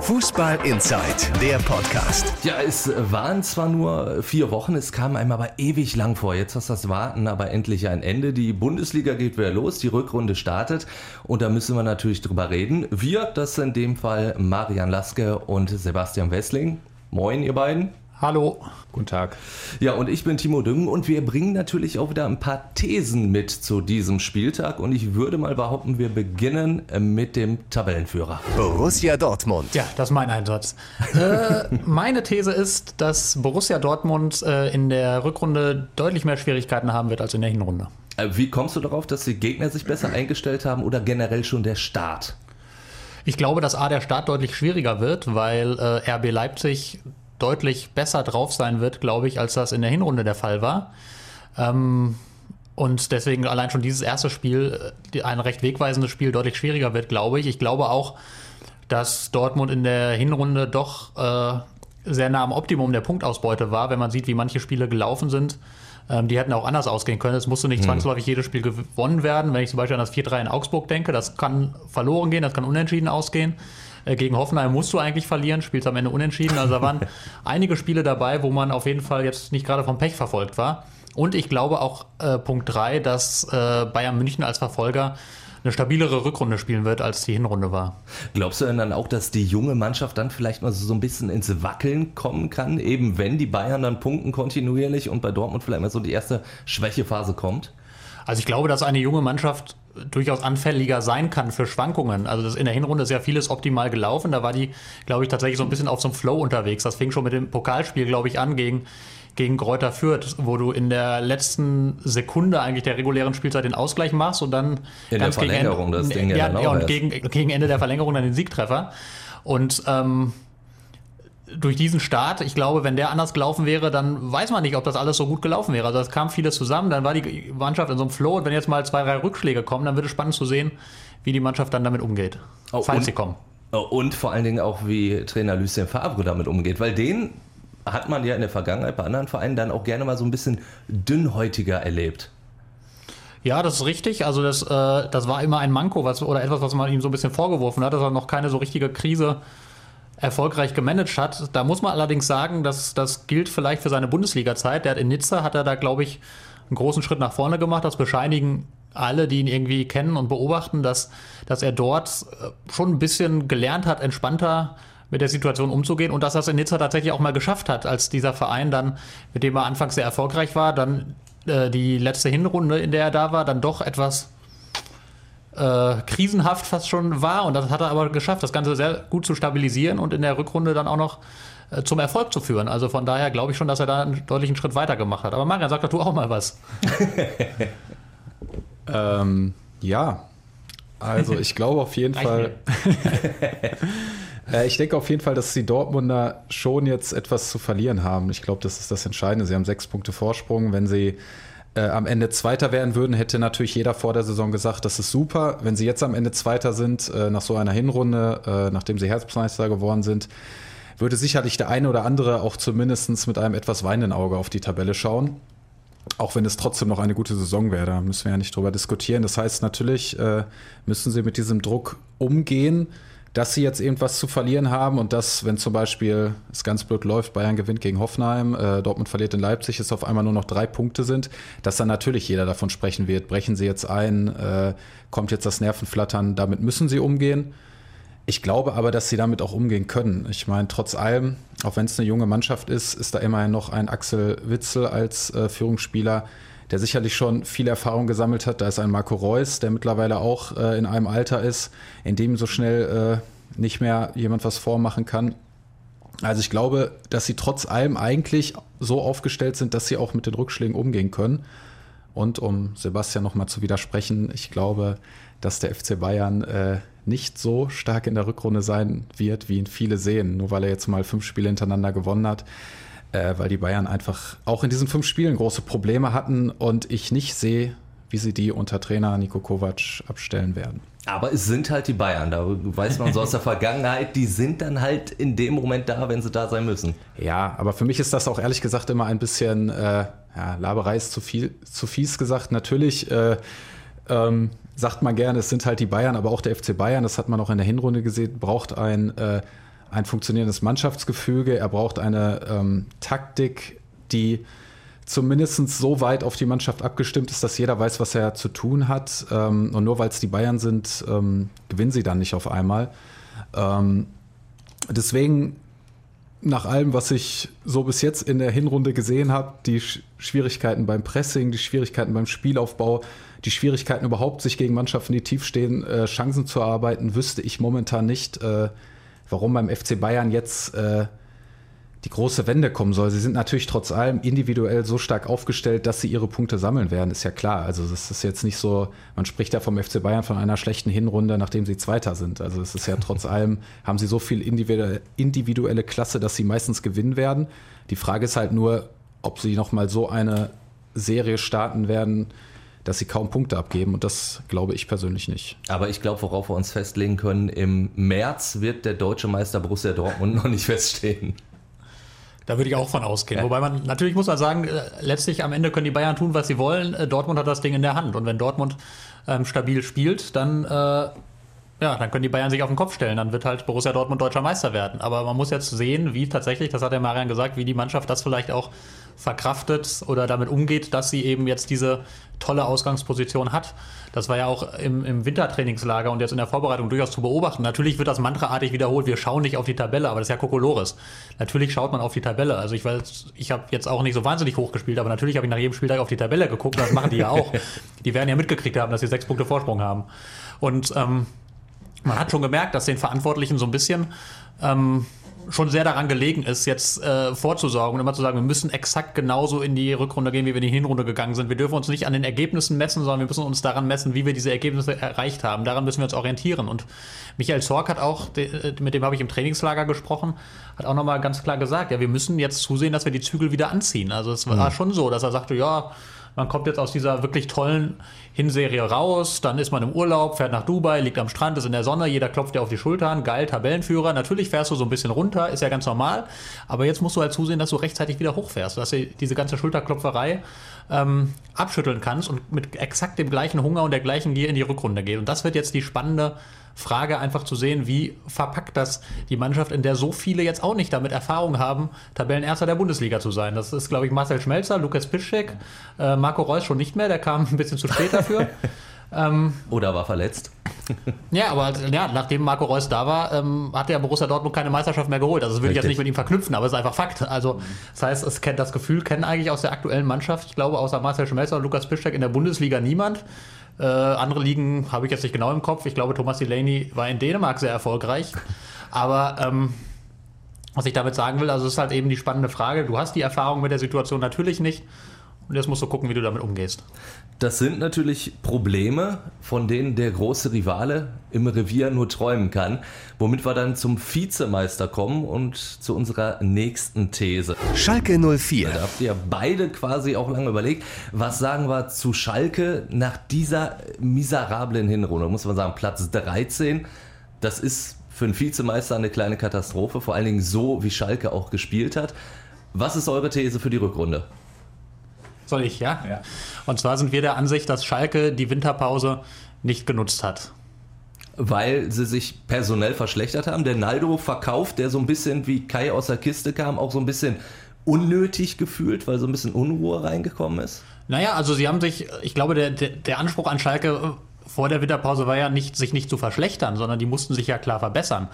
Fußball Inside, der Podcast. Ja, es waren zwar nur vier Wochen, es kam einem aber ewig lang vor. Jetzt hast das Warten aber endlich ein Ende. Die Bundesliga geht wieder los, die Rückrunde startet und da müssen wir natürlich drüber reden. Wir, das sind in dem Fall Marian Laske und Sebastian Wessling. Moin, ihr beiden. Hallo. Guten Tag. Ja, und ich bin Timo Düngen und wir bringen natürlich auch wieder ein paar Thesen mit zu diesem Spieltag und ich würde mal behaupten, wir beginnen mit dem Tabellenführer. Borussia Dortmund. Ja, das ist mein Einsatz. äh, meine These ist, dass Borussia Dortmund äh, in der Rückrunde deutlich mehr Schwierigkeiten haben wird als in der Hinrunde. Äh, wie kommst du darauf, dass die Gegner sich besser eingestellt haben oder generell schon der Start? Ich glaube, dass A, der Start deutlich schwieriger wird, weil äh, RB Leipzig deutlich besser drauf sein wird, glaube ich, als das in der Hinrunde der Fall war. Ähm, und deswegen allein schon dieses erste Spiel, ein recht wegweisendes Spiel, deutlich schwieriger wird, glaube ich. Ich glaube auch, dass Dortmund in der Hinrunde doch äh, sehr nah am Optimum der Punktausbeute war, wenn man sieht, wie manche Spiele gelaufen sind. Ähm, die hätten auch anders ausgehen können. Es musste nicht mhm. zwangsläufig jedes Spiel gewonnen werden. Wenn ich zum Beispiel an das 4-3 in Augsburg denke, das kann verloren gehen, das kann unentschieden ausgehen. Äh, gegen Hoffenheim musst du eigentlich verlieren, spielst am Ende unentschieden. Also da waren einige Spiele dabei, wo man auf jeden Fall jetzt nicht gerade vom Pech verfolgt war. Und ich glaube auch äh, Punkt 3, dass äh, Bayern München als Verfolger eine stabilere Rückrunde spielen wird, als die Hinrunde war. Glaubst du denn dann auch, dass die junge Mannschaft dann vielleicht mal so ein bisschen ins Wackeln kommen kann, eben wenn die Bayern dann punkten kontinuierlich und bei Dortmund vielleicht mal so die erste Schwächephase kommt? Also ich glaube, dass eine junge Mannschaft durchaus anfälliger sein kann für Schwankungen. Also das in der Hinrunde ist ja vieles optimal gelaufen. Da war die, glaube ich, tatsächlich so ein bisschen auf so einem Flow unterwegs. Das fing schon mit dem Pokalspiel, glaube ich, an gegen, gegen Kräuter Fürth, wo du in der letzten Sekunde eigentlich der regulären Spielzeit den Ausgleich machst und dann in ganz der Verlängerung gegen Ende, das Ding ja, ja, ja und gegen, gegen Ende der Verlängerung dann den Siegtreffer. Und ähm, durch diesen Start, ich glaube, wenn der anders gelaufen wäre, dann weiß man nicht, ob das alles so gut gelaufen wäre. Also es kam vieles zusammen, dann war die Mannschaft in so einem Flow und wenn jetzt mal zwei, drei Rückschläge kommen, dann wird es spannend zu sehen, wie die Mannschaft dann damit umgeht, oh, falls und, sie kommen. Oh, und vor allen Dingen auch, wie Trainer Lucien Favre damit umgeht, weil den hat man ja in der Vergangenheit bei anderen Vereinen dann auch gerne mal so ein bisschen dünnhäutiger erlebt. Ja, das ist richtig. Also das, äh, das war immer ein Manko was, oder etwas, was man ihm so ein bisschen vorgeworfen hat, dass er noch keine so richtige Krise erfolgreich gemanagt hat. Da muss man allerdings sagen, dass das gilt vielleicht für seine Bundesliga-Zeit. Der hat in Nizza hat er da, glaube ich, einen großen Schritt nach vorne gemacht. Das bescheinigen alle, die ihn irgendwie kennen und beobachten, dass, dass er dort äh, schon ein bisschen gelernt hat, entspannter mit der Situation umzugehen und dass er es in Nizza tatsächlich auch mal geschafft hat, als dieser Verein dann, mit dem er anfangs sehr erfolgreich war, dann äh, die letzte Hinrunde, in der er da war, dann doch etwas äh, krisenhaft fast schon war. Und das hat er aber geschafft, das Ganze sehr gut zu stabilisieren und in der Rückrunde dann auch noch äh, zum Erfolg zu führen. Also von daher glaube ich schon, dass er da einen deutlichen Schritt weiter gemacht hat. Aber Marian, sag doch du auch mal was. ähm, ja, also ich glaube auf jeden Fall. Äh, ich denke auf jeden Fall, dass die Dortmunder schon jetzt etwas zu verlieren haben. Ich glaube, das ist das Entscheidende. Sie haben sechs Punkte Vorsprung. Wenn sie äh, am Ende Zweiter werden würden, hätte natürlich jeder vor der Saison gesagt, das ist super. Wenn sie jetzt am Ende Zweiter sind, äh, nach so einer Hinrunde, äh, nachdem sie Herzmeister geworden sind, würde sicherlich der eine oder andere auch zumindest mit einem etwas weinenden Auge auf die Tabelle schauen. Auch wenn es trotzdem noch eine gute Saison wäre, da müssen wir ja nicht drüber diskutieren. Das heißt, natürlich äh, müssen sie mit diesem Druck umgehen dass sie jetzt irgendwas zu verlieren haben und dass, wenn zum Beispiel es ganz blöd läuft, Bayern gewinnt gegen Hoffenheim, äh, Dortmund verliert in Leipzig, es auf einmal nur noch drei Punkte sind, dass dann natürlich jeder davon sprechen wird. Brechen sie jetzt ein, äh, kommt jetzt das Nervenflattern, damit müssen sie umgehen. Ich glaube aber, dass sie damit auch umgehen können. Ich meine, trotz allem, auch wenn es eine junge Mannschaft ist, ist da immerhin noch ein Axel Witzel als äh, Führungsspieler, der sicherlich schon viel Erfahrung gesammelt hat. Da ist ein Marco Reus, der mittlerweile auch äh, in einem Alter ist, in dem so schnell äh, nicht mehr jemand was vormachen kann. Also ich glaube, dass sie trotz allem eigentlich so aufgestellt sind, dass sie auch mit den Rückschlägen umgehen können. Und um Sebastian nochmal zu widersprechen, ich glaube, dass der FC Bayern äh, nicht so stark in der Rückrunde sein wird, wie ihn viele sehen, nur weil er jetzt mal fünf Spiele hintereinander gewonnen hat. Äh, weil die Bayern einfach auch in diesen fünf Spielen große Probleme hatten und ich nicht sehe, wie sie die unter Trainer Niko Kovac abstellen werden. Aber es sind halt die Bayern, da weiß man so aus der Vergangenheit, die sind dann halt in dem Moment da, wenn sie da sein müssen. Ja, aber für mich ist das auch ehrlich gesagt immer ein bisschen, äh, ja, Laberei ist zu viel, zu fies gesagt. Natürlich äh, ähm, sagt man gerne, es sind halt die Bayern, aber auch der FC Bayern, das hat man auch in der Hinrunde gesehen, braucht ein, äh, ein funktionierendes Mannschaftsgefüge, er braucht eine ähm, Taktik, die zumindest so weit auf die Mannschaft abgestimmt ist, dass jeder weiß, was er zu tun hat. Ähm, und nur weil es die Bayern sind, ähm, gewinnen sie dann nicht auf einmal. Ähm, deswegen, nach allem, was ich so bis jetzt in der Hinrunde gesehen habe, die Schwierigkeiten beim Pressing, die Schwierigkeiten beim Spielaufbau, die Schwierigkeiten überhaupt, sich gegen Mannschaften, die tief stehen, äh, Chancen zu erarbeiten, wüsste ich momentan nicht, äh, warum beim FC Bayern jetzt äh, die große Wende kommen soll. Sie sind natürlich trotz allem individuell so stark aufgestellt, dass sie ihre Punkte sammeln werden, ist ja klar. Also das ist jetzt nicht so, man spricht ja vom FC Bayern von einer schlechten Hinrunde, nachdem sie Zweiter sind. Also es ist ja trotz allem, haben sie so viel individuelle Klasse, dass sie meistens gewinnen werden. Die Frage ist halt nur, ob sie nochmal so eine Serie starten werden, dass sie kaum Punkte abgeben und das glaube ich persönlich nicht. Aber ich glaube, worauf wir uns festlegen können, im März wird der deutsche Meister Borussia Dortmund noch nicht feststehen. Da würde ich auch von ausgehen. Ja. Wobei man, natürlich muss man sagen, äh, letztlich am Ende können die Bayern tun, was sie wollen. Äh, Dortmund hat das Ding in der Hand. Und wenn Dortmund ähm, stabil spielt, dann, äh, ja, dann können die Bayern sich auf den Kopf stellen. Dann wird halt Borussia Dortmund deutscher Meister werden. Aber man muss jetzt sehen, wie tatsächlich, das hat der Marian gesagt, wie die Mannschaft das vielleicht auch verkraftet oder damit umgeht, dass sie eben jetzt diese tolle Ausgangsposition hat. Das war ja auch im, im, Wintertrainingslager und jetzt in der Vorbereitung durchaus zu beobachten. Natürlich wird das mantraartig wiederholt, wir schauen nicht auf die Tabelle, aber das ist ja Kokolores. Natürlich schaut man auf die Tabelle. Also ich weiß, ich habe jetzt auch nicht so wahnsinnig hoch gespielt, aber natürlich habe ich nach jedem Spieltag auf die Tabelle geguckt, das machen die ja auch. die werden ja mitgekriegt haben, dass sie sechs Punkte Vorsprung haben. Und ähm, man hat schon gemerkt, dass den Verantwortlichen so ein bisschen ähm, schon sehr daran gelegen ist, jetzt äh, vorzusorgen und immer zu sagen, wir müssen exakt genauso in die Rückrunde gehen, wie wir in die Hinrunde gegangen sind. Wir dürfen uns nicht an den Ergebnissen messen, sondern wir müssen uns daran messen, wie wir diese Ergebnisse erreicht haben. Daran müssen wir uns orientieren. Und Michael Zorc hat auch, mit dem habe ich im Trainingslager gesprochen, hat auch nochmal ganz klar gesagt, ja, wir müssen jetzt zusehen, dass wir die Zügel wieder anziehen. Also es war mhm. schon so, dass er sagte, ja, man kommt jetzt aus dieser wirklich tollen Hinserie raus, dann ist man im Urlaub, fährt nach Dubai, liegt am Strand, ist in der Sonne, jeder klopft dir auf die Schultern, geil, Tabellenführer. Natürlich fährst du so ein bisschen runter, ist ja ganz normal, aber jetzt musst du halt zusehen, dass du rechtzeitig wieder hochfährst, dass du diese ganze Schulterklopferei ähm, abschütteln kannst und mit exakt dem gleichen Hunger und der gleichen Gier in die Rückrunde geht. Und das wird jetzt die spannende Frage, einfach zu sehen, wie verpackt das die Mannschaft, in der so viele jetzt auch nicht damit Erfahrung haben, Tabellenerster der Bundesliga zu sein. Das ist, glaube ich, Marcel Schmelzer, Lukas Piszczek, äh, Marco Reus schon nicht mehr, der kam ein bisschen zu spät dafür. ähm, Oder war verletzt. ja, aber ja, nachdem Marco Reus da war, ähm, hat der Borussia Dortmund keine Meisterschaft mehr geholt. Also das würde ich jetzt nicht mit ihm verknüpfen, aber es ist einfach Fakt. Also das heißt, es kennt das Gefühl kennen eigentlich aus der aktuellen Mannschaft, ich glaube, außer Marcel Schmelzer und Lukas Piszczek in der Bundesliga niemand. Äh, andere Ligen habe ich jetzt nicht genau im Kopf. Ich glaube, Thomas Delaney war in Dänemark sehr erfolgreich. Aber ähm, was ich damit sagen will, also es ist halt eben die spannende Frage. Du hast die Erfahrung mit der Situation natürlich nicht. Und jetzt musst du gucken, wie du damit umgehst. Das sind natürlich Probleme, von denen der große Rivale im Revier nur träumen kann. Womit wir dann zum Vizemeister kommen und zu unserer nächsten These. Schalke 04. Da habt ihr beide quasi auch lange überlegt. Was sagen wir zu Schalke nach dieser miserablen Hinrunde? Muss man sagen, Platz 13. Das ist für einen Vizemeister eine kleine Katastrophe, vor allen Dingen so, wie Schalke auch gespielt hat. Was ist eure These für die Rückrunde? Soll ich, ja? ja? Und zwar sind wir der Ansicht, dass Schalke die Winterpause nicht genutzt hat. Weil sie sich personell verschlechtert haben. Der Naldo verkauft, der so ein bisschen wie Kai aus der Kiste kam, auch so ein bisschen unnötig gefühlt, weil so ein bisschen Unruhe reingekommen ist? Naja, also sie haben sich, ich glaube, der, der, der Anspruch an Schalke vor der Winterpause war ja nicht, sich nicht zu verschlechtern, sondern die mussten sich ja klar verbessern.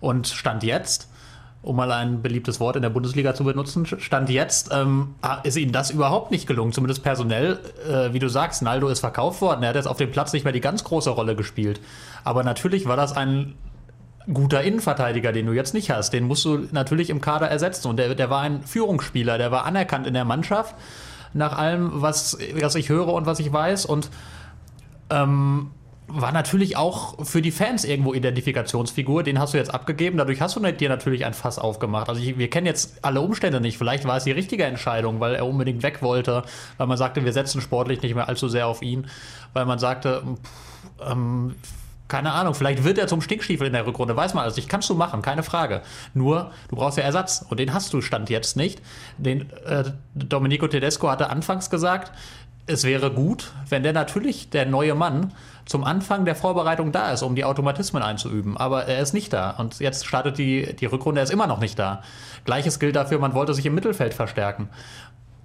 Und Stand jetzt um mal ein beliebtes Wort in der Bundesliga zu benutzen, stand jetzt, ähm, ah, ist ihnen das überhaupt nicht gelungen. Zumindest personell, äh, wie du sagst, Naldo ist verkauft worden. Er hat jetzt auf dem Platz nicht mehr die ganz große Rolle gespielt. Aber natürlich war das ein guter Innenverteidiger, den du jetzt nicht hast. Den musst du natürlich im Kader ersetzen. Und der, der war ein Führungsspieler, der war anerkannt in der Mannschaft. nach allem, was, was ich höre und was ich weiß. Und ähm, war natürlich auch für die Fans irgendwo Identifikationsfigur. Den hast du jetzt abgegeben. Dadurch hast du dir natürlich ein Fass aufgemacht. Also ich, wir kennen jetzt alle Umstände nicht. Vielleicht war es die richtige Entscheidung, weil er unbedingt weg wollte, weil man sagte, wir setzen sportlich nicht mehr allzu sehr auf ihn, weil man sagte, pff, ähm, keine Ahnung, vielleicht wird er zum Stinkstiefel in der Rückrunde, weiß man also nicht. Kannst du machen, keine Frage. Nur, du brauchst ja Ersatz und den hast du Stand jetzt nicht. Den äh, Domenico Tedesco hatte anfangs gesagt, es wäre gut, wenn der natürlich der neue Mann zum Anfang der Vorbereitung da ist, um die Automatismen einzuüben. Aber er ist nicht da. Und jetzt startet die, die Rückrunde, er ist immer noch nicht da. Gleiches gilt dafür, man wollte sich im Mittelfeld verstärken.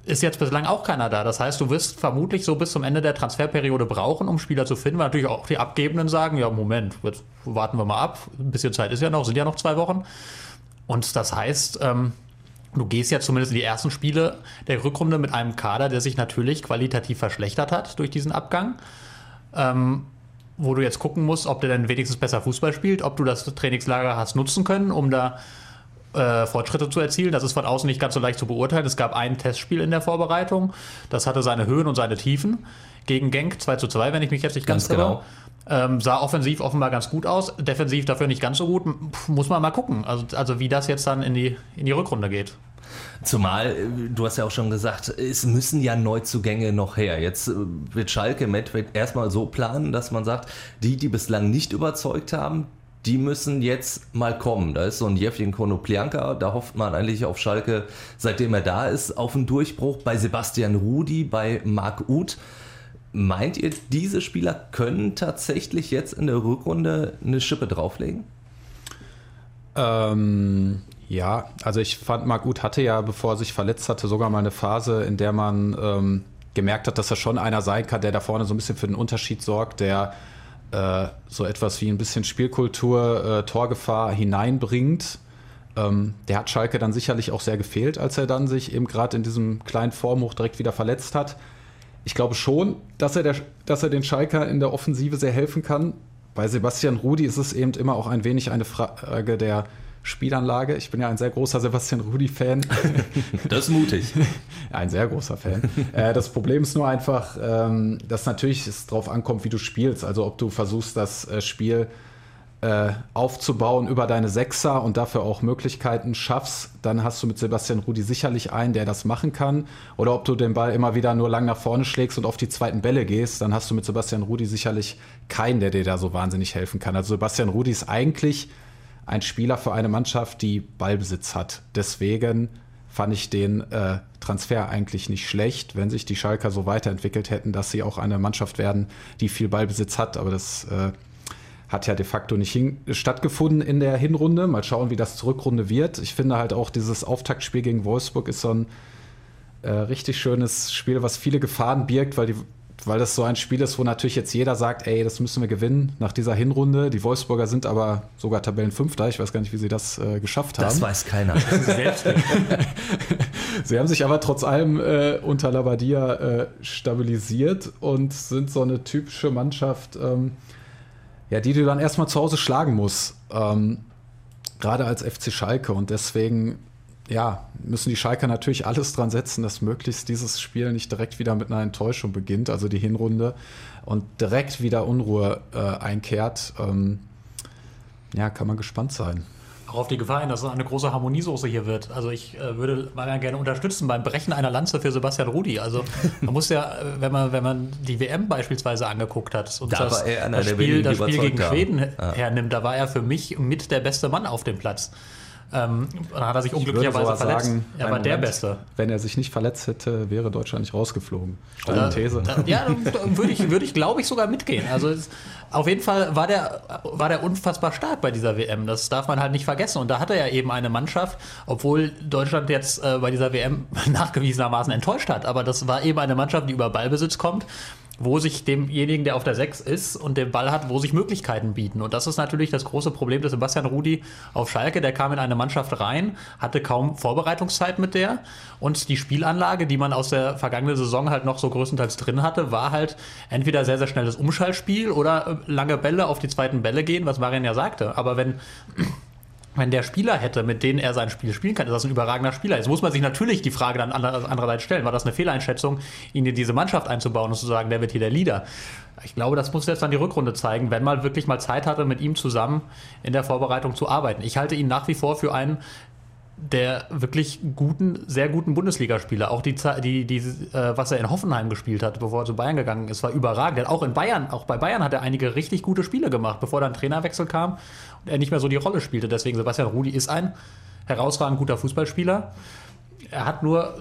Ist jetzt bislang auch keiner da. Das heißt, du wirst vermutlich so bis zum Ende der Transferperiode brauchen, um Spieler zu finden, weil natürlich auch die Abgebenden sagen, ja, Moment, jetzt warten wir mal ab. Ein bisschen Zeit ist ja noch, sind ja noch zwei Wochen. Und das heißt, ähm, Du gehst ja zumindest in die ersten Spiele der Rückrunde mit einem Kader, der sich natürlich qualitativ verschlechtert hat durch diesen Abgang ähm, wo du jetzt gucken musst, ob der dann wenigstens besser Fußball spielt, ob du das Trainingslager hast nutzen können, um da äh, Fortschritte zu erzielen. Das ist von außen nicht ganz so leicht zu beurteilen. Es gab ein Testspiel in der Vorbereitung, das hatte seine Höhen und seine Tiefen. Gegen Genk 2 zu 2, wenn ich mich jetzt nicht ganz, ganz genau. Ähm, sah offensiv offenbar ganz gut aus, defensiv dafür nicht ganz so gut. Puh, muss man mal gucken, also, also wie das jetzt dann in die, in die Rückrunde geht. Zumal, äh, du hast ja auch schon gesagt, es müssen ja Neuzugänge noch her. Jetzt äh, wird Schalke Medved erstmal so planen, dass man sagt, die, die bislang nicht überzeugt haben, die müssen jetzt mal kommen. Da ist so ein Jevgen Konoplianka, da hofft man eigentlich auf Schalke, seitdem er da ist, auf einen Durchbruch. Bei Sebastian Rudi, bei Marc Uth. Meint ihr, diese Spieler können tatsächlich jetzt in der Rückrunde eine Schippe drauflegen? Ähm, ja, also ich fand, Marc Uth hatte ja, bevor er sich verletzt hatte, sogar mal eine Phase, in der man ähm, gemerkt hat, dass er schon einer sein kann, der da vorne so ein bisschen für den Unterschied sorgt, der äh, so etwas wie ein bisschen Spielkultur, äh, Torgefahr hineinbringt. Ähm, der hat Schalke dann sicherlich auch sehr gefehlt, als er dann sich eben gerade in diesem kleinen Formhoch direkt wieder verletzt hat. Ich glaube schon, dass er, der, dass er den Schalker in der Offensive sehr helfen kann. Bei Sebastian Rudi ist es eben immer auch ein wenig eine Frage der Spielanlage. Ich bin ja ein sehr großer Sebastian Rudi-Fan. Das ist mutig. ein sehr großer Fan. Äh, das Problem ist nur einfach, ähm, dass natürlich es darauf ankommt, wie du spielst. Also ob du versuchst, das äh, Spiel äh, aufzubauen über deine Sechser und dafür auch Möglichkeiten schaffst, dann hast du mit Sebastian Rudi sicherlich einen, der das machen kann. Oder ob du den Ball immer wieder nur lang nach vorne schlägst und auf die zweiten Bälle gehst, dann hast du mit Sebastian Rudi sicherlich keinen, der dir da so wahnsinnig helfen kann. Also Sebastian Rudi ist eigentlich ein Spieler für eine Mannschaft, die Ballbesitz hat. Deswegen fand ich den äh, Transfer eigentlich nicht schlecht, wenn sich die Schalker so weiterentwickelt hätten, dass sie auch eine Mannschaft werden, die viel Ballbesitz hat. Aber das äh, hat ja de facto nicht stattgefunden in der Hinrunde. Mal schauen, wie das zur Rückrunde wird. Ich finde halt auch dieses Auftaktspiel gegen Wolfsburg ist so ein äh, richtig schönes Spiel, was viele Gefahren birgt, weil die weil das so ein Spiel ist, wo natürlich jetzt jeder sagt, ey, das müssen wir gewinnen nach dieser Hinrunde. Die Wolfsburger sind aber sogar Tabellenfünfter. Ich weiß gar nicht, wie sie das äh, geschafft haben. Das weiß keiner. sie haben sich aber trotz allem äh, unter Labadia äh, stabilisiert und sind so eine typische Mannschaft, ähm, ja, die du dann erstmal zu Hause schlagen musst. Ähm, gerade als FC Schalke. Und deswegen ja, müssen die Schalker natürlich alles dran setzen, dass möglichst dieses Spiel nicht direkt wieder mit einer Enttäuschung beginnt, also die Hinrunde, und direkt wieder Unruhe äh, einkehrt. Ähm, ja, kann man gespannt sein. Auch auf die Gefahr hin, dass es eine große Harmoniesoße hier wird. Also ich äh, würde mal gerne unterstützen beim Brechen einer Lanze für Sebastian Rudi. Also man muss ja, äh, wenn man, wenn man die WM beispielsweise angeguckt hat und da das, das Spiel, das Spiel gegen Schweden ja. hernimmt, da war er für mich mit der beste Mann auf dem Platz. Ähm, dann hat er sich unglücklicherweise verletzt. Sagen, er war Moment, der Beste. Wenn er sich nicht verletzt hätte, wäre Deutschland nicht rausgeflogen. Steine äh, These. Äh, ja, würde ich, würd ich glaube ich, sogar mitgehen. Also es, auf jeden Fall war der, war der unfassbar stark bei dieser WM. Das darf man halt nicht vergessen. Und da hat er ja eben eine Mannschaft, obwohl Deutschland jetzt äh, bei dieser WM nachgewiesenermaßen enttäuscht hat. Aber das war eben eine Mannschaft, die über Ballbesitz kommt wo sich demjenigen, der auf der 6 ist und den Ball hat, wo sich Möglichkeiten bieten. Und das ist natürlich das große Problem des Sebastian Rudi auf Schalke. Der kam in eine Mannschaft rein, hatte kaum Vorbereitungszeit mit der und die Spielanlage, die man aus der vergangenen Saison halt noch so größtenteils drin hatte, war halt entweder sehr, sehr schnelles Umschaltspiel oder äh, lange Bälle auf die zweiten Bälle gehen, was Marian ja sagte. Aber wenn wenn der Spieler hätte, mit denen er sein Spiel spielen kann, ist das ein überragender Spieler. Jetzt muss man sich natürlich die Frage dann andererseits stellen, war das eine Fehleinschätzung, ihn in diese Mannschaft einzubauen und zu sagen, der wird hier der Leader. Ich glaube, das muss jetzt dann die Rückrunde zeigen, wenn man wirklich mal Zeit hatte, mit ihm zusammen in der Vorbereitung zu arbeiten. Ich halte ihn nach wie vor für einen der wirklich guten, sehr guten Bundesligaspieler. Auch die, die, die äh, was er in Hoffenheim gespielt hat, bevor er zu Bayern gegangen ist, war überragend. Auch in Bayern, auch bei Bayern hat er einige richtig gute Spiele gemacht, bevor dann Trainerwechsel kam und er nicht mehr so die Rolle spielte. Deswegen Sebastian Rudi ist ein herausragend guter Fußballspieler. Er hat nur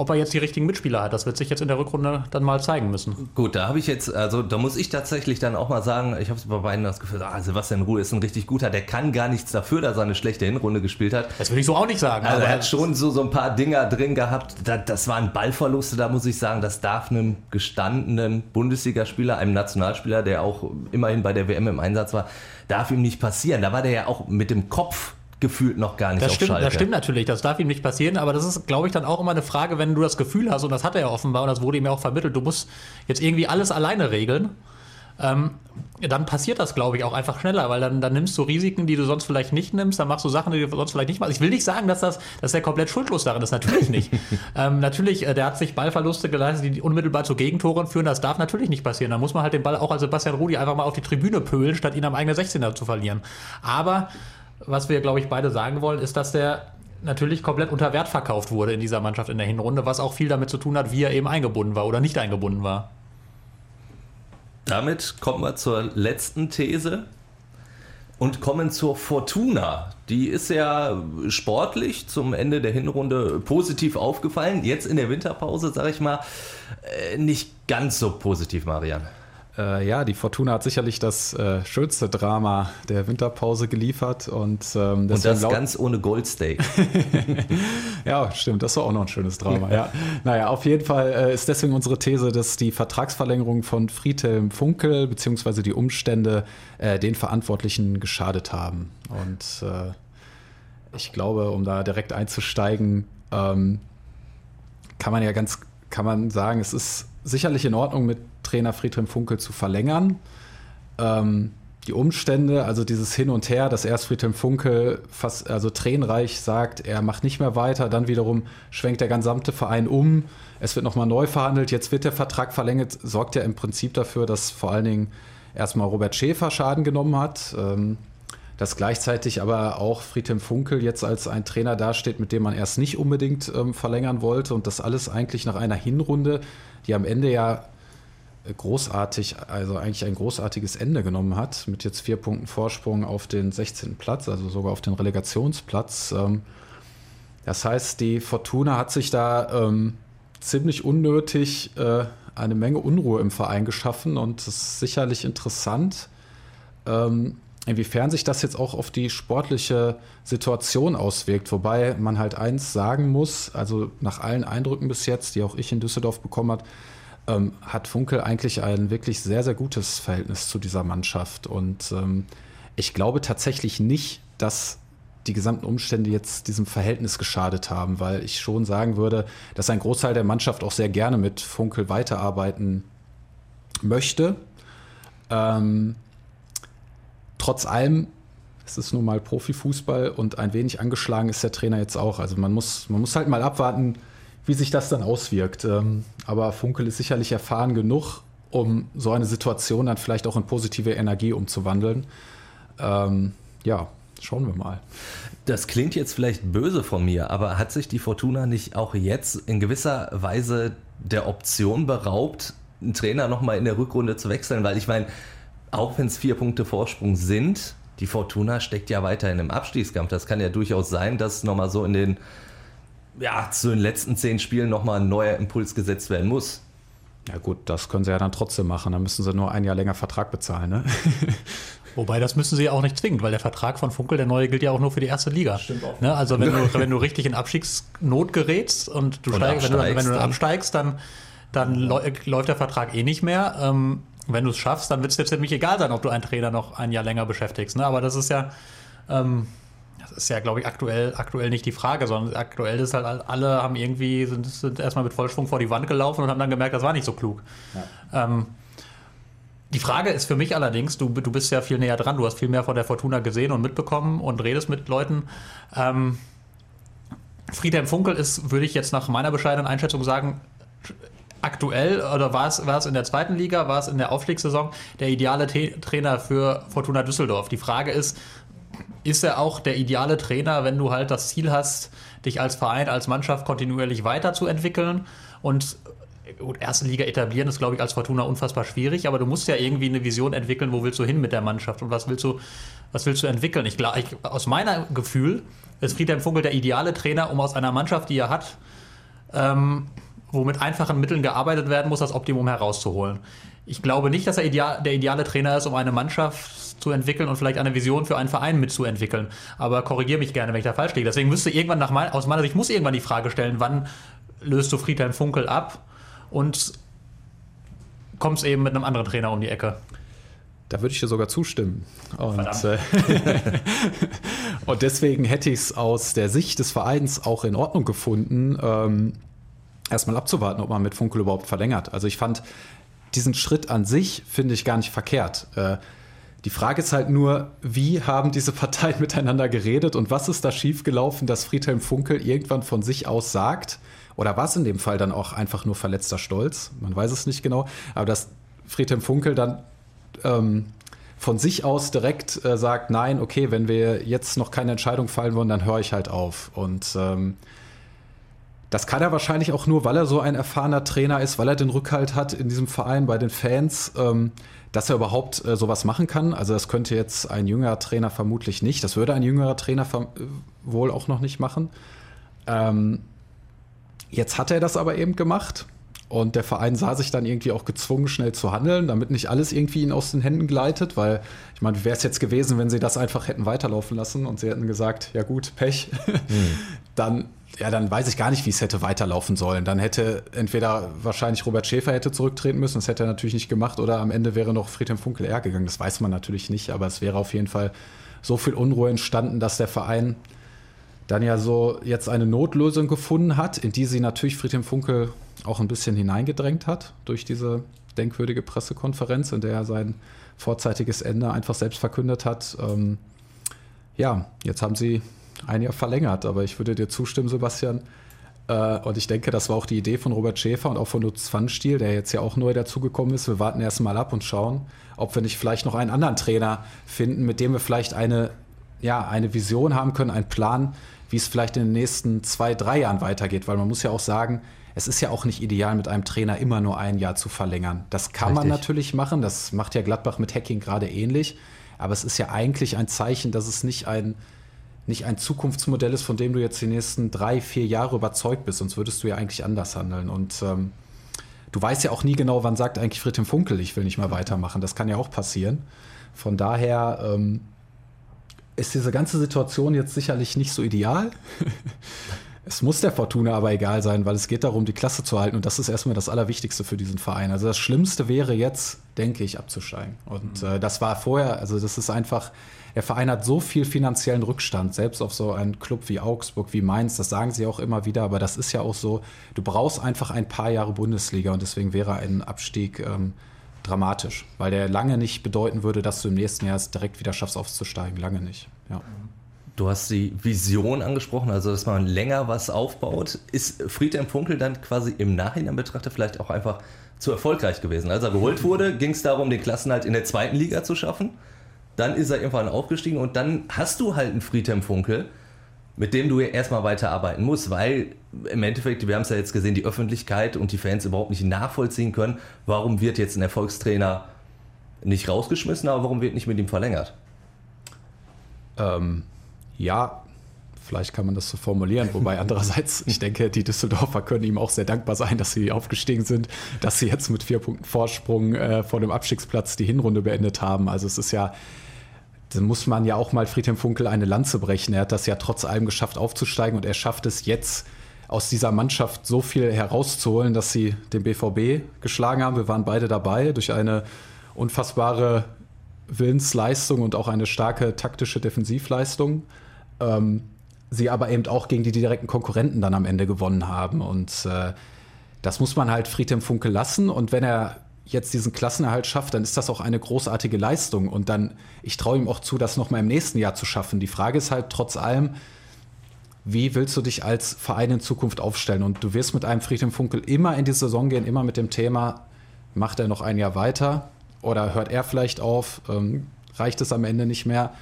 ob er jetzt die richtigen Mitspieler hat, das wird sich jetzt in der Rückrunde dann mal zeigen müssen. Gut, da habe ich jetzt, also da muss ich tatsächlich dann auch mal sagen, ich habe es bei beiden das Gefühl, ah, Sebastian Ruhe ist ein richtig guter, der kann gar nichts dafür, dass er eine schlechte Hinrunde gespielt hat. Das würde ich so auch nicht sagen. Also er hat schon so, so ein paar Dinger drin gehabt, das, das waren Ballverluste, da muss ich sagen, das darf einem gestandenen Bundesligaspieler, einem Nationalspieler, der auch immerhin bei der WM im Einsatz war, darf ihm nicht passieren. Da war der ja auch mit dem Kopf gefühlt noch gar nicht das auf stimmt, Schalke. Das stimmt natürlich, das darf ihm nicht passieren, aber das ist, glaube ich, dann auch immer eine Frage, wenn du das Gefühl hast, und das hat er ja offenbar, und das wurde ihm ja auch vermittelt, du musst jetzt irgendwie alles alleine regeln. Ähm, dann passiert das, glaube ich, auch einfach schneller, weil dann, dann nimmst du Risiken, die du sonst vielleicht nicht nimmst, dann machst du Sachen, die du sonst vielleicht nicht machst. Ich will nicht sagen, dass, das, dass der komplett schuldlos darin ist, natürlich nicht. ähm, natürlich, äh, der hat sich Ballverluste geleistet, die unmittelbar zu Gegentoren führen, das darf natürlich nicht passieren. Da muss man halt den Ball auch als Sebastian Rudi einfach mal auf die Tribüne pölen, statt ihn am eigenen 16er zu verlieren. Aber was wir, glaube ich, beide sagen wollen, ist, dass der natürlich komplett unter Wert verkauft wurde in dieser Mannschaft in der Hinrunde, was auch viel damit zu tun hat, wie er eben eingebunden war oder nicht eingebunden war. Damit kommen wir zur letzten These und kommen zur Fortuna. Die ist ja sportlich zum Ende der Hinrunde positiv aufgefallen. Jetzt in der Winterpause, sage ich mal, äh, nicht ganz so positiv, Marian. Äh, ja, die Fortuna hat sicherlich das äh, schönste Drama der Winterpause geliefert und, ähm, und das ganz ohne Goldsteak. ja, stimmt, das war auch noch ein schönes Drama. ja. Naja, auf jeden Fall äh, ist deswegen unsere These, dass die Vertragsverlängerung von Friedhelm Funkel bzw. die Umstände äh, den Verantwortlichen geschadet haben. Und äh, ich glaube, um da direkt einzusteigen, ähm, kann man ja ganz, kann man sagen, es ist sicherlich in Ordnung, mit Trainer Friedhelm Funkel zu verlängern. Ähm, die Umstände, also dieses Hin und Her, dass erst Friedhelm Funkel fast, also tränenreich sagt, er macht nicht mehr weiter, dann wiederum schwenkt der gesamte Verein um, es wird nochmal neu verhandelt, jetzt wird der Vertrag verlängert, sorgt ja im Prinzip dafür, dass vor allen Dingen erstmal Robert Schäfer Schaden genommen hat, ähm, dass gleichzeitig aber auch Friedhelm Funkel jetzt als ein Trainer dasteht, mit dem man erst nicht unbedingt ähm, verlängern wollte und das alles eigentlich nach einer Hinrunde, die am Ende ja großartig, also eigentlich ein großartiges Ende genommen hat, mit jetzt vier Punkten Vorsprung auf den 16. Platz, also sogar auf den Relegationsplatz. Ähm, das heißt, die Fortuna hat sich da ähm, ziemlich unnötig äh, eine Menge Unruhe im Verein geschaffen und es ist sicherlich interessant, ähm, inwiefern sich das jetzt auch auf die sportliche Situation auswirkt. Wobei man halt eins sagen muss, also nach allen Eindrücken bis jetzt, die auch ich in Düsseldorf bekommen habe, ähm, hat Funkel eigentlich ein wirklich sehr, sehr gutes Verhältnis zu dieser Mannschaft. Und ähm, ich glaube tatsächlich nicht, dass die gesamten Umstände jetzt diesem Verhältnis geschadet haben, weil ich schon sagen würde, dass ein Großteil der Mannschaft auch sehr gerne mit Funkel weiterarbeiten möchte. Ähm, trotz allem, es ist nun mal Profifußball und ein wenig angeschlagen ist der Trainer jetzt auch. Also man muss, man muss halt mal abwarten, wie sich das dann auswirkt. Ähm, aber Funkel ist sicherlich erfahren genug, um so eine Situation dann vielleicht auch in positive Energie umzuwandeln. Ähm, ja, schauen wir mal. Das klingt jetzt vielleicht böse von mir, aber hat sich die Fortuna nicht auch jetzt in gewisser Weise der Option beraubt, einen Trainer nochmal in der Rückrunde zu wechseln? Weil ich meine, auch wenn es vier Punkte Vorsprung sind, die Fortuna steckt ja weiterhin im Abstiegskampf. Das kann ja durchaus sein, dass nochmal so in den ja, zu den letzten zehn Spielen nochmal ein neuer Impuls gesetzt werden muss. Ja gut, das können sie ja dann trotzdem machen. Dann müssen sie nur ein Jahr länger Vertrag bezahlen. Ne? Wobei, das müssen sie ja auch nicht zwingend, weil der Vertrag von Funkel, der neue, gilt ja auch nur für die erste Liga. Stimmt auch. Ne? Also wenn du, wenn du richtig in Abstiegsnot gerätst und du steigst, wenn, du, wenn du absteigst, dann, dann läuft der Vertrag eh nicht mehr. Ähm, wenn du es schaffst, dann wird es dir ziemlich egal sein, ob du einen Trainer noch ein Jahr länger beschäftigst. Ne? Aber das ist ja... Ähm, ist ja, glaube ich, aktuell, aktuell nicht die Frage, sondern aktuell ist halt, alle haben irgendwie, sind, sind erstmal mit Vollschwung vor die Wand gelaufen und haben dann gemerkt, das war nicht so klug. Ja. Ähm, Die Frage ist für mich allerdings, du, du bist ja viel näher dran, du hast viel mehr von der Fortuna gesehen und mitbekommen und redest mit Leuten. Ähm, Friedhelm Funkel ist, würde ich jetzt nach meiner bescheidenen Einschätzung sagen, aktuell oder war es, war es in der zweiten Liga, war es in der Aufstiegssaison der ideale Trainer für Fortuna Düsseldorf. Die Frage ist, ist er auch der ideale Trainer, wenn du halt das Ziel hast, dich als Verein, als Mannschaft kontinuierlich weiterzuentwickeln und erste Liga etablieren ist, glaube ich, als Fortuna unfassbar schwierig, aber du musst ja irgendwie eine Vision entwickeln, wo willst du hin mit der Mannschaft und was willst du, was willst du entwickeln? Ich, ich aus meinem Gefühl ist Friedhelm Funkel der ideale Trainer, um aus einer Mannschaft, die er hat, ähm, wo mit einfachen Mitteln gearbeitet werden muss, das Optimum herauszuholen. Ich glaube nicht, dass er ideal, der ideale Trainer ist, um eine Mannschaft zu entwickeln und vielleicht eine Vision für einen Verein mitzuentwickeln. Aber korrigiere mich gerne, wenn ich da falsch liege. Deswegen müsste irgendwann nach mein, aus meiner Sicht muss irgendwann die Frage stellen, wann löst du Friedhelm Funkel ab und kommst eben mit einem anderen Trainer um die Ecke. Da würde ich dir sogar zustimmen. Und, äh, und deswegen hätte ich es aus der Sicht des Vereins auch in Ordnung gefunden, ähm, erstmal abzuwarten, ob man mit Funkel überhaupt verlängert. Also ich fand diesen Schritt an sich, finde ich gar nicht verkehrt. Äh, die Frage ist halt nur, wie haben diese Parteien miteinander geredet und was ist da schiefgelaufen, dass Friedhelm Funkel irgendwann von sich aus sagt, oder war es in dem Fall dann auch einfach nur verletzter Stolz? Man weiß es nicht genau. Aber dass Friedhelm Funkel dann ähm, von sich aus direkt äh, sagt, nein, okay, wenn wir jetzt noch keine Entscheidung fallen wollen, dann höre ich halt auf. Und ähm, das kann er wahrscheinlich auch nur, weil er so ein erfahrener Trainer ist, weil er den Rückhalt hat in diesem Verein bei den Fans, ähm, dass er überhaupt äh, sowas machen kann. Also das könnte jetzt ein jüngerer Trainer vermutlich nicht. Das würde ein jüngerer Trainer äh, wohl auch noch nicht machen. Ähm, Jetzt hat er das aber eben gemacht. Und der Verein sah sich dann irgendwie auch gezwungen, schnell zu handeln, damit nicht alles irgendwie ihn aus den Händen gleitet, weil ich meine, wie wäre es jetzt gewesen, wenn sie das einfach hätten weiterlaufen lassen und sie hätten gesagt, ja gut, Pech, mhm. dann, ja, dann weiß ich gar nicht, wie es hätte weiterlaufen sollen. Dann hätte entweder wahrscheinlich Robert Schäfer hätte zurücktreten müssen, das hätte er natürlich nicht gemacht, oder am Ende wäre noch Friedhelm Funkel eher gegangen. Das weiß man natürlich nicht, aber es wäre auf jeden Fall so viel Unruhe entstanden, dass der Verein dann ja so jetzt eine Notlösung gefunden hat, in die sie natürlich Friedhelm Funkel auch ein bisschen hineingedrängt hat durch diese denkwürdige Pressekonferenz, in der er sein vorzeitiges Ende einfach selbst verkündet hat. Ähm, ja, jetzt haben sie ein Jahr verlängert, aber ich würde dir zustimmen, Sebastian. Äh, und ich denke, das war auch die Idee von Robert Schäfer und auch von Lutz Pfannstiel, der jetzt ja auch neu dazugekommen ist. Wir warten erst mal ab und schauen, ob wir nicht vielleicht noch einen anderen Trainer finden, mit dem wir vielleicht eine, ja, eine Vision haben können, einen Plan, wie es vielleicht in den nächsten zwei, drei Jahren weitergeht, weil man muss ja auch sagen, es ist ja auch nicht ideal, mit einem Trainer immer nur ein Jahr zu verlängern. Das kann Richtig. man natürlich machen, das macht ja Gladbach mit Hacking gerade ähnlich, aber es ist ja eigentlich ein Zeichen, dass es nicht ein, nicht ein Zukunftsmodell ist, von dem du jetzt die nächsten drei, vier Jahre überzeugt bist, sonst würdest du ja eigentlich anders handeln. Und ähm, du weißt ja auch nie genau, wann sagt eigentlich Friedhelm Funkel, ich will nicht mehr weitermachen. Das kann ja auch passieren. Von daher ähm, ist diese ganze Situation jetzt sicherlich nicht so ideal. es muss der Fortuna aber egal sein, weil es geht darum, die Klasse zu halten und das ist erstmal das Allerwichtigste für diesen Verein. Also das Schlimmste wäre jetzt, denke ich, abzusteigen. Und äh, das war vorher, also das ist einfach, der Verein hat so viel finanziellen Rückstand, selbst auf so einen Club wie Augsburg, wie Mainz, das sagen sie auch immer wieder, aber das ist ja auch so, du brauchst einfach ein paar Jahre Bundesliga und deswegen wäre ein Abstieg ähm, dramatisch, weil der lange nicht bedeuten würde, dass du im nächsten Jahr es direkt wieder schaffst aufzusteigen. Lange nicht. Ja. Du hast die Vision angesprochen, also dass man länger was aufbaut. Ist Friedhelm Funkel dann quasi im Nachhinein betrachtet vielleicht auch einfach zu erfolgreich gewesen? Als er geholt wurde, ging es darum, den Klassenhalt in der zweiten Liga zu schaffen. Dann ist er irgendwann aufgestiegen und dann hast du halt einen Friedhelm Funkel, mit dem du ja erstmal weiterarbeiten musst, weil im Endeffekt, wir haben es ja jetzt gesehen, die Öffentlichkeit und die Fans überhaupt nicht nachvollziehen können, warum wird jetzt ein Erfolgstrainer nicht rausgeschmissen, aber warum wird nicht mit ihm verlängert? Ähm, ja, vielleicht kann man das so formulieren, wobei andererseits, ich denke, die Düsseldorfer können ihm auch sehr dankbar sein, dass sie aufgestiegen sind, dass sie jetzt mit vier Punkten Vorsprung äh, vor dem Abstiegsplatz die Hinrunde beendet haben. Also es ist ja dann muss man ja auch mal Friedhelm Funkel eine Lanze brechen. Er hat das ja trotz allem geschafft aufzusteigen und er schafft es jetzt aus dieser Mannschaft so viel herauszuholen, dass sie den BVB geschlagen haben. Wir waren beide dabei durch eine unfassbare Willensleistung und auch eine starke taktische Defensivleistung. Ähm, sie aber eben auch gegen die direkten Konkurrenten dann am Ende gewonnen haben. Und äh, das muss man halt Friedhelm Funkel lassen. Und wenn er jetzt diesen Klassenerhalt schafft, dann ist das auch eine großartige Leistung. Und dann, ich traue ihm auch zu, das nochmal im nächsten Jahr zu schaffen. Die Frage ist halt trotz allem, wie willst du dich als Verein in Zukunft aufstellen? Und du wirst mit einem Friedhelm Funkel immer in die Saison gehen, immer mit dem Thema, macht er noch ein Jahr weiter oder hört er vielleicht auf, ähm, reicht es am Ende nicht mehr?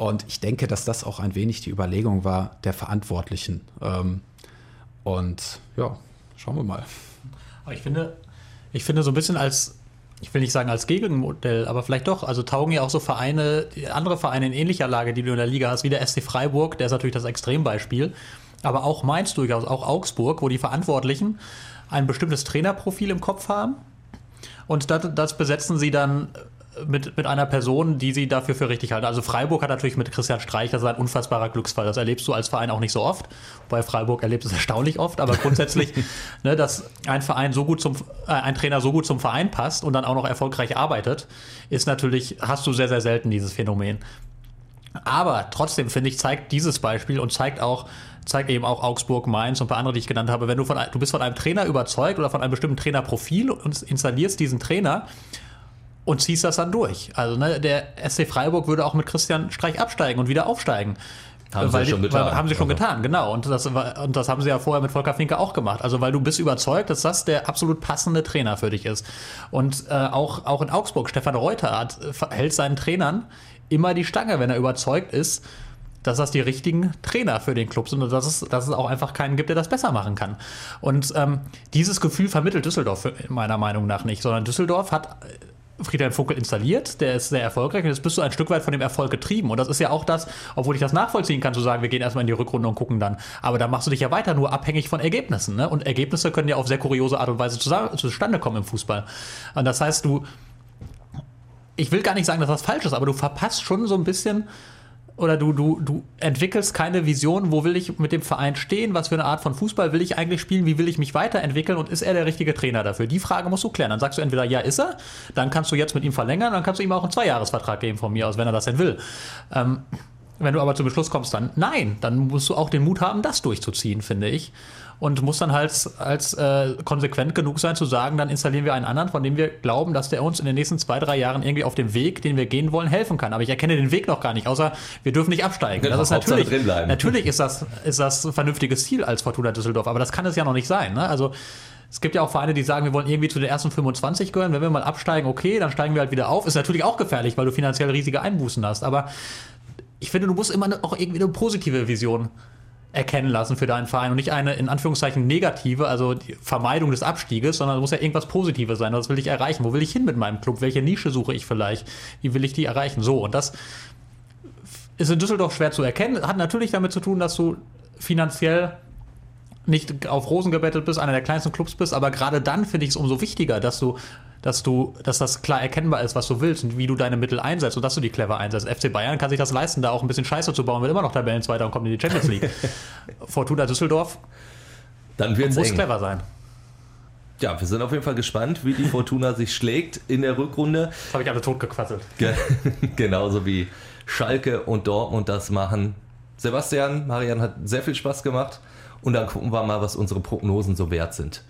Und ich denke, dass das auch ein wenig die Überlegung war der Verantwortlichen. Ähm, und ja, schauen wir mal. Aber ich finde, ich finde so ein bisschen als, ich will nicht sagen als Gegenmodell, aber vielleicht doch, also taugen ja auch so Vereine, andere Vereine in ähnlicher Lage, die du in der Liga hast, wie der SC Freiburg, der ist natürlich das Extrembeispiel, aber auch Mainz durchaus, auch Augsburg, wo die Verantwortlichen ein bestimmtes Trainerprofil im Kopf haben und das, das besetzen sie dann mit, mit einer Person, die sie dafür für richtig halten. Also Freiburg hat natürlich mit Christian Streich, das ist ein unfassbarer Glücksfall. Das erlebst du als Verein auch nicht so oft. Bei Freiburg erlebst du es erstaunlich oft, aber grundsätzlich, ne, dass ein Verein so gut zum, äh, ein Trainer so gut zum Verein passt und dann auch noch erfolgreich arbeitet, ist natürlich, hast du sehr, sehr selten dieses Phänomen. Aber trotzdem, finde ich, zeigt dieses Beispiel und zeigt auch, zeigt eben auch Augsburg, Mainz und ein paar andere, die ich genannt habe, wenn du von, du bist von einem Trainer überzeugt oder von einem bestimmten Trainerprofil und installierst diesen Trainer, und ziehst das dann durch. Also ne, der SC Freiburg würde auch mit Christian Streich absteigen und wieder aufsteigen. Haben weil sie schon getan. haben sie schon also. getan, genau. Und das, und das haben sie ja vorher mit Volker Finke auch gemacht. Also weil du bist überzeugt, dass das der absolut passende Trainer für dich ist. Und äh, auch, auch in Augsburg, Stefan Reuter hat, hält seinen Trainern immer die Stange, wenn er überzeugt ist, dass das die richtigen Trainer für den Club sind und dass es, dass es auch einfach keinen gibt, der das besser machen kann. Und ähm, dieses Gefühl vermittelt Düsseldorf meiner Meinung nach nicht, sondern Düsseldorf hat Friedhelm Funkel installiert, der ist sehr erfolgreich und jetzt bist du ein Stück weit von dem Erfolg getrieben. Und das ist ja auch das, obwohl ich das nachvollziehen kann, zu sagen, wir gehen erstmal in die Rückrunde und gucken dann. Aber da machst du dich ja weiter nur abhängig von Ergebnissen. Ne? Und Ergebnisse können ja auf sehr kuriose Art und Weise zustande kommen im Fußball. Und das heißt, du, ich will gar nicht sagen, dass das falsch ist, aber du verpasst schon so ein bisschen oder du, du, du entwickelst keine Vision, wo will ich mit dem Verein stehen, was für eine Art von Fußball will ich eigentlich spielen, wie will ich mich weiterentwickeln und ist er der richtige Trainer dafür? Die Frage musst du klären. Dann sagst du entweder, ja, ist er, dann kannst du jetzt mit ihm verlängern, dann kannst du ihm auch einen Zweijahresvertrag geben von mir aus, wenn er das denn will. Ähm, wenn du aber zum Beschluss kommst, dann nein, dann musst du auch den Mut haben, das durchzuziehen, finde ich und muss dann halt als äh, konsequent genug sein zu sagen, dann installieren wir einen anderen, von dem wir glauben, dass der uns in den nächsten zwei, drei Jahren irgendwie auf dem Weg, den wir gehen wollen, helfen kann. Aber ich erkenne den Weg noch gar nicht, außer wir dürfen nicht absteigen. Genau, das ist natürlich, natürlich ist das, ist das ein vernünftiges Ziel als Fortuna Düsseldorf, aber das kann es ja noch nicht sein. Ne? Also es gibt ja auch Vereine, die sagen, wir wollen irgendwie zu den ersten 25 gehören. Wenn wir mal absteigen, okay, dann steigen wir halt wieder auf. Ist natürlich auch gefährlich, weil du finanziell riesige Einbußen hast. Aber ich finde, du musst immer auch irgendwie eine positive Vision erkennen lassen für deinen Verein und nicht eine in Anführungszeichen negative, also die Vermeidung des Abstieges, sondern es muss ja irgendwas Positives sein. Was will ich erreichen? Wo will ich hin mit meinem Club? Welche Nische suche ich vielleicht? Wie will ich die erreichen? So, und das ist in Düsseldorf schwer zu erkennen. Hat natürlich damit zu tun, dass du finanziell nicht auf Rosen gebettet bist, einer der kleinsten Clubs bist, aber gerade dann finde ich es umso wichtiger, dass du dass du, dass das klar erkennbar ist, was du willst und wie du deine Mittel einsetzt und dass du die clever einsetzt. FC Bayern kann sich das leisten, da auch ein bisschen Scheiße zu bauen, will immer noch Tabellenzweiter und kommt in die Champions League. Fortuna Düsseldorf Dann wird's muss eng. clever sein. Ja, wir sind auf jeden Fall gespannt, wie die Fortuna sich schlägt in der Rückrunde. Das habe ich alle totgequasselt. Genauso wie Schalke und Dortmund das machen. Sebastian, Marian hat sehr viel Spaß gemacht. Und dann gucken wir mal, was unsere Prognosen so wert sind.